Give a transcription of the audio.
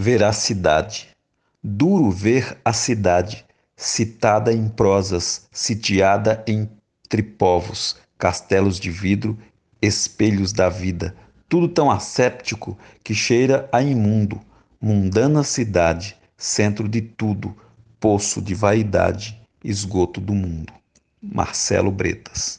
Veracidade. Duro ver a cidade, citada em prosas, sitiada entre povos, castelos de vidro, espelhos da vida, tudo tão asséptico que cheira a imundo, mundana cidade, centro de tudo, poço de vaidade, esgoto do mundo. Marcelo Bretas